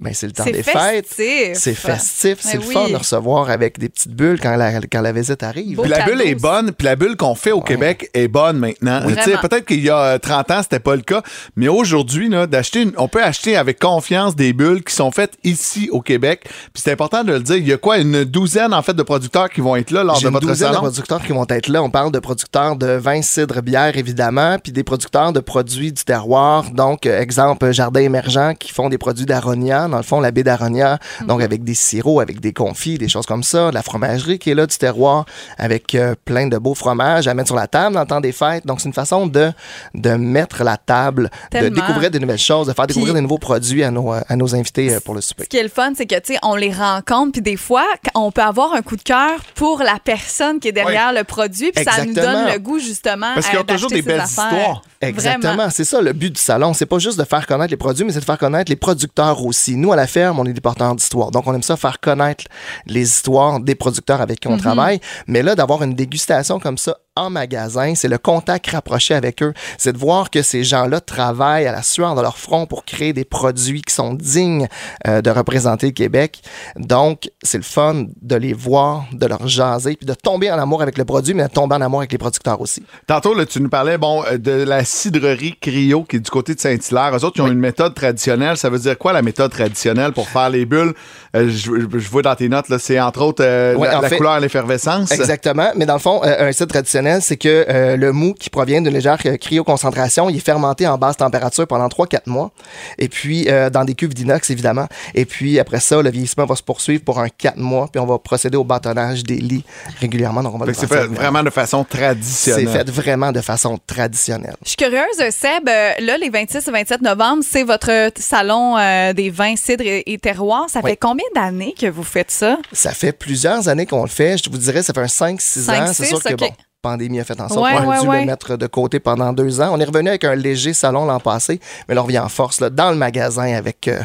ben, c'est le temps C'est des fêtes. festif. C'est festif, c'est Ben le oui. fun de recevoir avec des petites bulles quand la, quand la visite arrive. Beau Puis la bulle est bonne, puis la bulle qu'on fait au Québec est bonne maintenant. Oui. Peut-être qu'il y a euh, 30 ans, c'était pas le cas, mais aujourd'hui, là, d'acheter, une- on peut acheter avec confiance des bulles qui sont faites ici au Québec. Puis c'est important de le dire. Il y a quoi, une douzaine en fait de producteurs qui vont être là lors de une votre douzaine de producteurs qui vont être là. On parle de producteurs de vin, cidre, bière, évidemment, puis des producteurs de produits du terroir. Donc, euh, exemple, Jardin émergent qui font des produits d'aronia, dans le fond, la baie d'aronia, donc avec des sirops, avec des confits, des choses comme ça. De la fromagerie qui est là du terroir, avec euh, plein de beaux fromages à mettre sur la table dans le temps des fêtes. Donc, c'est une façon de, de mettre la table, Tellement. de découvrir des nouvelles choses, de faire découvrir Puis- des nouveaux produits à nos, à nos invités euh, pour le souper. Ce qui est le fun, c'est que, tu sais, on les rencontre, puis des fois, on peut avoir un coup de cœur pour la personne qui est derrière le produit, puis ça nous donne le goût, justement, Parce qu'ils ont toujours des belles affaires. histoires. Exactement, c'est ça le but du salon. C'est pas juste de faire connaître les produits, mais c'est de faire connaître les producteurs aussi. Nous, à la ferme, on est des porteurs d'histoire. Donc, on aime ça faire connaître les histoires des producteurs avec qui on travaille. Mais là, d'avoir une dégustation comme ça en magasin, c'est le contact rapproché avec eux. C'est de voir que ces gens-là travaillent à la sueur de leur front pour créer des produits qui sont dignes euh, de représenter le Québec. Donc, c'est le fun de les voir, de leur jaser, puis de tomber en amour avec le produit, mais de tomber en amour avec les producteurs aussi. Tantôt, là, tu nous parlais bon, euh, de la cidrerie Cryo qui est du côté de Saint-Hilaire. Eux autres, ils ont une méthode traditionnelle. Ça veut dire quoi, la méthode traditionnelle pour faire les bulles? Euh, je, je vois dans tes notes, là, c'est entre autres euh, Ouais, la, en la fait- couleur, l'effervescence. Exactement. Mais dans le fond, euh, un site traditionnel, c'est que euh, le mou qui provient d'une légère euh, cryoconcentration, il est fermenté en basse température pendant 3-4 mois. Et puis, euh, dans des cuves d'inox, évidemment. Et puis, après ça, le vieillissement va se poursuivre pour un 4 mois. Puis, on va procéder au bâtonnage des lits régulièrement. Donc, on va c'est fait vraiment de façon C'est traditionnelle. fait vraiment de façon traditionnelle. Je suis curieuse, Seb, euh, là, les 26 et 27 novembre, c'est votre salon euh, des vins, cidres et, et terroirs. Ça Oui. fait combien d'années que vous faites ça? Ça fait plusieurs années qu'on le fait. Je vous dirais, ça fait un 5-6 Cinq, ans. C'est sûr que, bon, pandémie a fait en sorte Ouais, qu'on a ouais, dû ouais. le mettre de côté pendant deux ans. On est revenu avec un léger salon l'an passé, mais là, on revient en force là, dans le magasin avec, euh,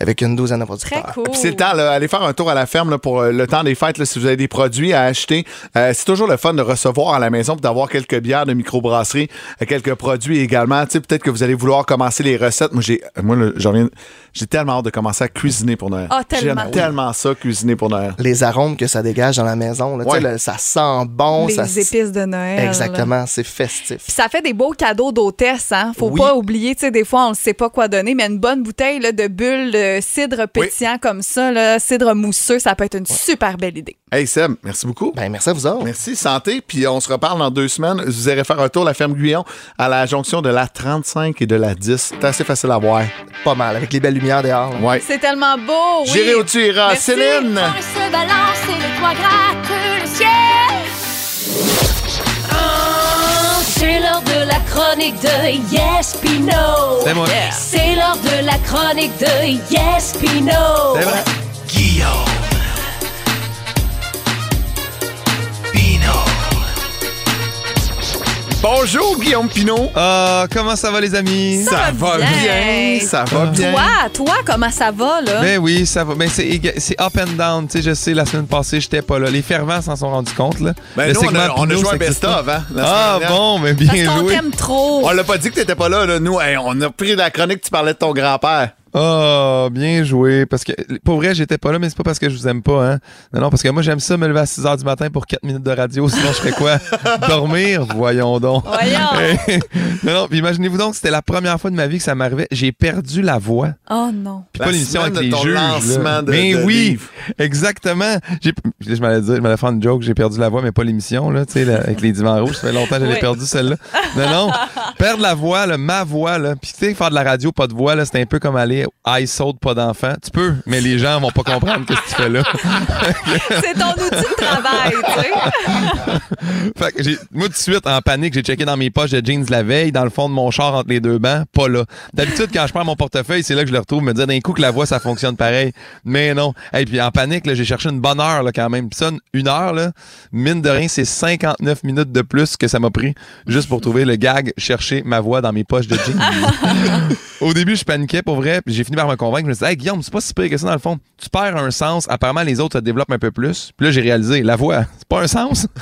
avec une douzaine de producteurs. Très cool. Puis c'est le temps, là, aller faire un tour à la ferme là, pour euh, le temps des fêtes, là, si vous avez des produits à acheter. Euh, c'est toujours le fun de recevoir à la maison puis d'avoir quelques bières de microbrasserie, euh, quelques produits également. Tu sais, peut-être que vous allez vouloir commencer les recettes. Moi, j'ai, moi, là, j'en reviens- j'ai tellement hâte de commencer à cuisiner pour Noël. Ah, tellement. J'aime tellement ça, cuisiner pour Noël. les arômes que ça dégage dans la maison. là. Tu sais, Ouais. le- ça sent bon. les ça, épices de Noël. Exactement, c'est festif. Puis ça fait des beaux cadeaux d'hôtesse, hein? Faut Oui. pas oublier, tu sais, des fois, on ne sait pas quoi donner, mais une bonne bouteille là, de bulles de cidre pétillant comme ça, là, cidre mousseux, ça peut être une super belle idée. Hey Seb, merci beaucoup. Ben, merci à vous autres. Merci, santé. Puis on se reparle dans deux semaines. Vous irez faire un tour à la ferme Guyon à la jonction de la 35 et de la 10. C'est assez facile à voir. Pas mal, avec les belles lumières dehors. Ouais. C'est tellement beau, oui. J'irai où tu iras. Merci. Céline! se balance et le toit gratte le ciel. C'est l'heure de la chronique de Yes Pino. C'est moi. C'est l'heure de la chronique de Yes Pino. C'est vrai. Guillaume. Bonjour, Guillaume Pinot. Ah, comment ça va, les amis? Ça va bien. Ça va bien. Toi, toi, comment ça va, là? Ben oui, ça va. Ben c'est éga- c'est up and down. Tu sais, je sais, la semaine passée, j'étais pas là. Les fervents s'en sont rendus compte, là. Ben, Le nous, on a, on a Pinot, joué un ça best-of, hein? la Ah, semaine dernière. bon, mais Parce bien qu'on joué. t'aime trop. On l'a pas dit que t'étais pas là, là. Nous, hey, on a pris la chronique, tu parlais de ton grand-père. Ah, bien joué. Parce que, pour vrai, j'étais pas là, mais c'est pas parce que je vous aime pas, hein. Non, non, parce que moi, j'aime ça me lever à 6 h du matin pour 4 minutes de radio. Sinon, je ferais quoi? Dormir? Voyons donc. Voyons. non, non, puis imaginez-vous donc, c'était la première fois de ma vie que ça m'arrivait. J'ai perdu la voix. Oh non. Puis pas l'émission avec de les ton juges. là. lancement de- mais de oui, livre. exactement. J'ai, je m'allais dire, je m'allais faire une joke, j'ai perdu la voix, mais pas l'émission, là, tu sais, avec les divans rouges. Ça fait longtemps que j'avais Oui. perdu celle-là. Non, non. Perdre la voix, là, ma voix, là. Puis, tu sais, faire de la radio, pas de voix, là, c'est un peu comme aller à saute pas d'enfant. Tu peux, mais les gens vont pas comprendre ce que tu fais là. C'est ton outil de travail, tu sais. fait que j'ai, moi, tout de suite, en panique, j'ai checké dans mes poches de jeans la veille, dans le fond de mon char entre les deux bancs, pas là. D'habitude, quand je prends mon portefeuille, c'est là que je le retrouve, me dire d'un coup que la voix, ça fonctionne pareil. Mais non. Et puis en panique, là, j'ai cherché une bonne heure, là, quand même. Puis ça, une heure, là, mine de rien, c'est 59 minutes de plus que ça m'a pris juste pour trouver le gag, chercher ma voix dans mes poches de jeans. Au début, je paniquais pour vrai, puis j'ai fini par me convaincre. Je me suis dit, hey, Guillaume, c'est pas si pire que ça dans le fond. Tu perds un sens, apparemment les autres se développent un peu plus. Puis là, j'ai réalisé, la voix, c'est pas un sens?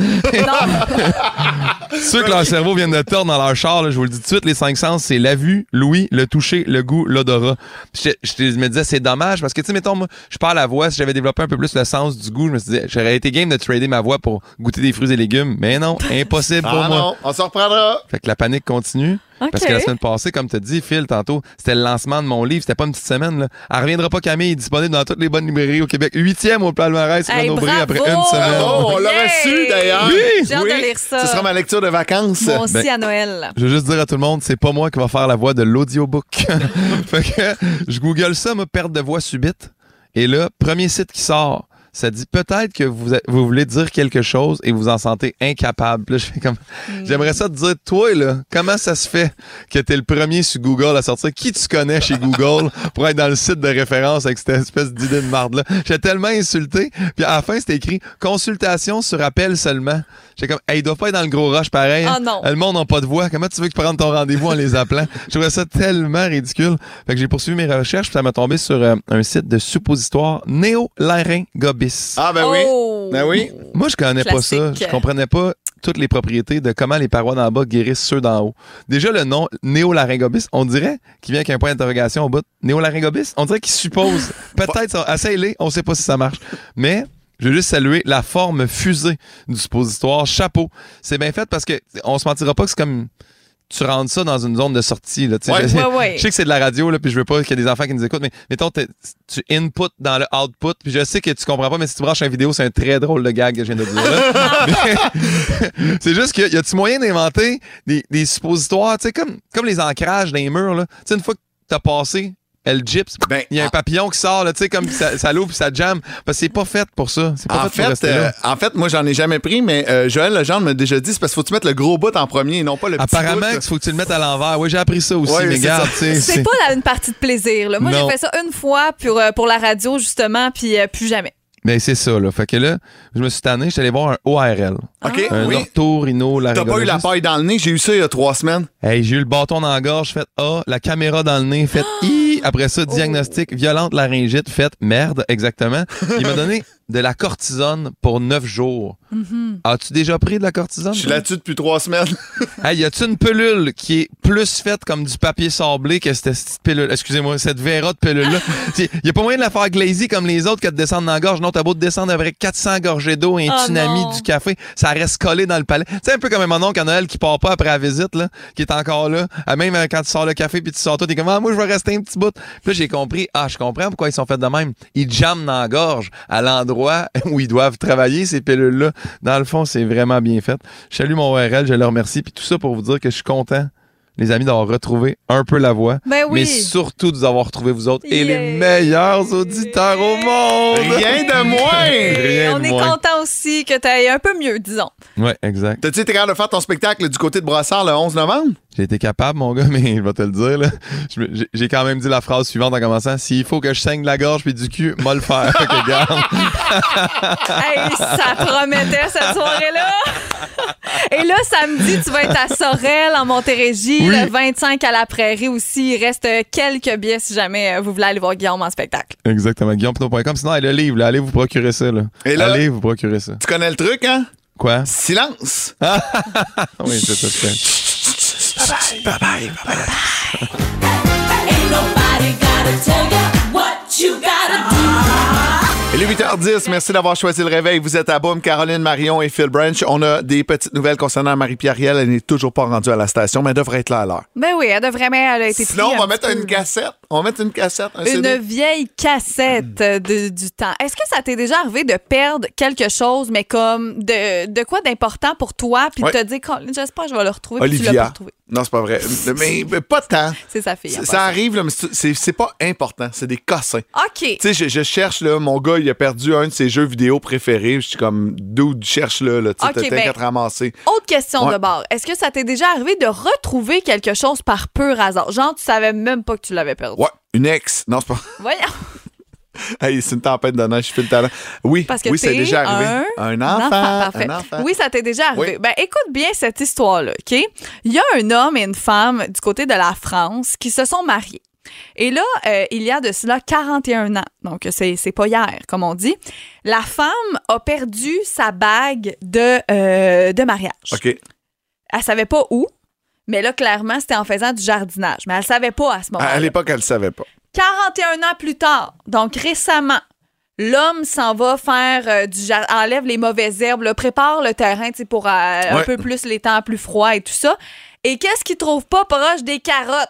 Ceux que leur cerveau vient de tordre dans leur char, là, je vous le dis tout de suite, les cinq sens, c'est la vue, l'ouïe, le toucher, le goût, l'odorat. Je, je me disais, c'est dommage parce que, tu sais, mettons, moi, je parle la voix, si j'avais développé un peu plus le sens du goût, je me suis dit, j'aurais été game de trader ma voix pour goûter des fruits et légumes. Mais non, impossible pour Ah moi. non, on s'en reprendra. Fait que la panique continue. Parce que la semaine passée, comme tu as dit, Phil, tantôt, c'était le lancement de mon livre. C'était pas une petite semaine. Là. Elle reviendra pas, Camille, est disponible dans toutes les bonnes librairies au Québec. Huitième au palmarès Hey, Renaud Bré après une semaine. Oh, on l'a Yay! reçu d'ailleurs. Oui! J'ai hâte de lire ça. Ce sera ma lecture de vacances. Moi aussi Ben- à Noël. Je veux juste dire à tout le monde, c'est pas moi qui va faire la voix de l'audiobook. fait que je google ça, ma perte de voix subite. Et là, premier site qui sort, ça dit peut-être que vous, vous voulez dire quelque chose et vous en sentez incapable. Puis là, je fais comme, j'aimerais ça te dire, toi, là, comment ça se fait que t'es le premier sur Google à sortir? Qui tu connais chez Google pour être dans le site de référence avec cette espèce d'idée de marde-là? J'étais tellement insulté. Puis à la fin, c'était écrit consultation sur appel seulement. J'étais comme, hey, il doit pas être dans le gros rush pareil. hein? Ah non. Le monde n'a pas de voix. Comment tu veux que tu prennes ton rendez-vous en les appelant? Je trouvais ça tellement ridicule. Fait que j'ai poursuivi mes recherches, puis ça m'a tombé sur euh, un site de suppositoire néolaryngobis. Ah, ben oui. Oh. Ben oui. Moi, je connais pas ça. Je comprenais pas toutes les propriétés de comment les parois d'en bas guérissent ceux d'en haut. Déjà, le nom néolaryngobis, on dirait qu'il vient avec un point d'interrogation au bout. Néolaryngobis, on dirait qu'il suppose. Peut-être, ça- essaye-les, on sait pas si ça marche. Mais je veux juste saluer la forme fusée du suppositoire. Chapeau. C'est bien fait parce que on se mentira pas que c'est comme tu rentres ça dans une zone de sortie. Là, tu sais. Ouais. je, Ouais, ouais. je sais que c'est de la radio, là, puis je veux pas qu'il y ait des enfants qui nous écoutent, mais mettons, tu input dans le output, puis je sais que tu comprends pas, mais si tu branches une vidéo, c'est un très drôle de gag que je viens de dire. c'est juste que y a-tu moyen d'inventer des, des suppositoires, tu sais, comme, comme les ancrages dans les murs, là? Tu sais, une fois que t'as passé elle gyps, Ben, il y a un papillon qui sort, là, tu sais, comme ça, ça l'ouvre puis ça jamme. Parce que c'est pas fait pour ça. C'est pas En fait, pour euh, en fait, moi, j'en ai jamais pris, mais euh, Joël Legendre m'a déjà dit c'est parce qu'il faut que tu mettes le gros bout en premier et non pas le petit Apparemment, bout. qu'il faut que tu le mettes à l'envers. Oui, j'ai appris ça aussi, Ouais, mais c'est regarde, pas une partie de plaisir. Là. Moi, j'ai fait ça une fois pour, euh, pour la radio, justement, puis euh, plus jamais. Ben, c'est ça, là. Fait que là, je me suis tanné, j'étais allé voir un ORL. OK, Un oui. orthorhino T'as pas eu la paille dans le nez, j'ai eu ça il y a trois semaines. Hey, j'ai eu le bâton dans la gorge, fait A, la caméra dans le nez, fait I. Après ça, diagnostic, violente laryngite, fait merde, exactement. Il m'a donné de la cortisone pour neuf jours. As-tu déjà pris de la cortisone? Je suis là-dessus depuis trois semaines. Hey, y a-tu une pilule qui est plus faite comme du papier sablé que cette petite pilule? Excusez-moi, cette Vera de pilule-là. T'sais, y a pas moyen de la faire glazy comme les autres qui te descendent dans la gorge? Non, t'as beau te descendre avec 400 gorgées d'eau et un Oh tsunami non. du café, ça reste collé dans le palais. C'est un peu comme mon oncle à Noël qui part pas après la visite, là, qui est encore là. Ah, Même euh, quand tu sors le café puis tu sors toi, t'es comme, ah, moi, je vais rester un petit bout. Puis là, j'ai compris, ah, je comprends pourquoi ils sont faits de même. Ils jamment dans la gorge à l'endroit où ils doivent travailler, ces pilules-là. Dans le fond, c'est vraiment bien fait. Je salue mon ORL, je le remercie. Puis tout ça pour vous dire que je suis content, les amis, d'avoir retrouvé un peu la voix. Ben oui. Mais surtout de vous avoir retrouvé vous autres et les meilleurs auditeurs au monde. Rien de moins! Rien on de est moins. content aussi que tu ailles un peu mieux, disons. Ouais, exact. T'as-tu été capable de faire ton spectacle du côté de Brossard le 11 novembre? J'ai été capable, mon gars, mais je vais te le dire, là. J'ai quand même dit la phrase suivante en commençant. S'il faut que je saigne de la gorge puis du cul, moi le faire. Fait que, garde. hey, ça promettait cette soirée-là. Et là, samedi, tu vas être à Sorel, en Montérégie. Oui. Le 25 à la Prairie aussi. Il reste quelques billets si jamais euh, vous voulez aller voir Guillaume en spectacle. Exactement. GuillaumePinot.com. Sinon, le livre. là. Allez vous procurer ça. Là. Et là- Allez vous procurer ça. Tu connais le truc, hein? Quoi? Silence. oui, c'est ça. c'est Bye bye. Bye bye. Ain't nobody gotta tell you what you gotta do. Il est 8h10. Merci d'avoir choisi le réveil. Vous êtes à Boom, Caroline Marion et Phil Branch. On a des petites nouvelles concernant Marie-Pierre Riel. Elle n'est toujours pas rendue à la station, mais elle devrait être là à l'heure. Ben oui, elle devrait mais elle a été Sinon, on va un mettre une cassette. On va mettre une cassette, un Une CD. vieille cassette de- du temps. Est-ce que ça t'est déjà arrivé de perdre quelque chose, mais comme de, de quoi d'important pour toi, puis Ouais. de te dire, j'espère que je vais le retrouver, puis tu l'as pas Olivia. retrouvé? Non, c'est pas vrai. Mais, mais pas tant. C'est sa fille. Ça arrive, là, mais c'est- pas important. C'est des cossins. OK. Tu sais, je, je cherche, là, mon gars, il a perdu un de ses jeux vidéo préférés. Je suis comme, dude, cherche-le, là. Tu sais, Ok, t'as ben- te ramasser. Autre question Ouais. de bord. Est-ce que ça t'est déjà arrivé de retrouver quelque chose par pur hasard? Genre, tu savais même pas que tu l'avais perdu. Ouais, une ex. Non, c'est pas. Voyons. Hey, c'est une tempête de neige, je fais le talent. Oui, Parce que oui, c'est déjà arrivé. Un, enfant. parfait. un enfant. Oui, ça t'est déjà arrivé. Oui. Ben, écoute bien cette histoire-là, OK? Il y a un homme et une femme du côté de la France qui se sont mariés. Et là, euh, il y a de cela 41 ans. Donc, c'est c'est pas hier, comme on dit. La femme a perdu sa bague de, euh, de mariage. OK. Elle savait pas où, mais là, clairement, c'était en faisant du jardinage. Mais elle savait pas à ce moment-là. À, l'époque, elle le savait pas. 41 ans plus tard, donc récemment, l'homme s'en va faire euh, du jar- enlève les mauvaises herbes, là, prépare le terrain pour euh, un peu plus les temps plus froids et tout ça. Et qu'est-ce qu'il trouve pas proche des carottes?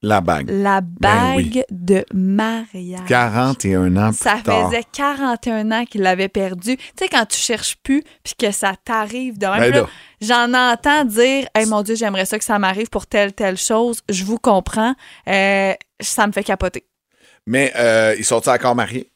La bague. La Ben oui. bague de mariage. 41 ans plus Ça tard. faisait 41 ans qu'il l'avait perdu. Tu sais, quand tu cherches plus, puis que ça t'arrive de même. Ben. J'en entends dire Hey mon Dieu, j'aimerais ça que ça m'arrive pour telle, telle chose. Je vous comprends. Euh, ça me fait capoter. Mais euh, ils sont encore mariés?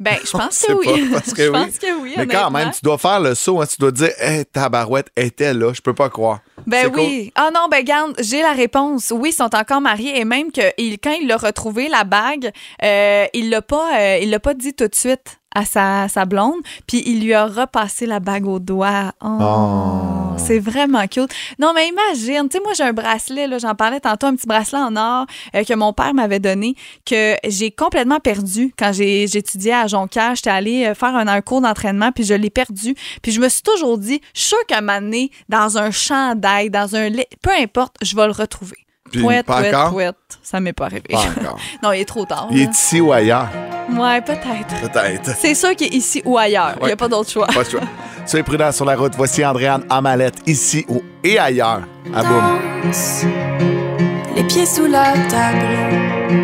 Ben, je pense que oui. pas, parce que je oui. pense que oui. Mais quand même, tu dois faire le saut. hein, tu dois dire, hey, tabarouette était là. Je peux pas croire. Ben cool. oui. Ah non, ben garde, j'ai la réponse. Oui, ils sont encore mariés et même que il- quand il l'a retrouvé la bague, euh, il l'a pas, euh, il l'a pas dit tout de suite à sa, sa blonde, puis il lui a repassé la bague au doigt. Oh, Oh. C'est vraiment cute. Non, mais imagine, tu sais, moi j'ai un bracelet, là, j'en parlais tantôt, un petit bracelet en or euh, que mon père m'avait donné, que j'ai complètement perdu quand j'ai j'étudiais à Jonquière. J'étais allée euh, faire un, un cours d'entraînement, puis je l'ai perdu. Puis je me suis toujours dit, je suis sûre qu'à dans un chandail, dans un lit, peu importe, je vais le retrouver. Pouette, pouette, pouette. Ça m'est pas arrivé. Pas encore. non, il est trop tard. Il là. est ici ou ailleurs? Ouais, peut-être. Peut-être. C'est sûr qu'il est ici ou ailleurs. Il n'y a pas d'autre choix. Pas de choix. Soyez prudents sur la route. Voici Andréane Amalette, ici ou et ailleurs. À boum. les pieds sous la table.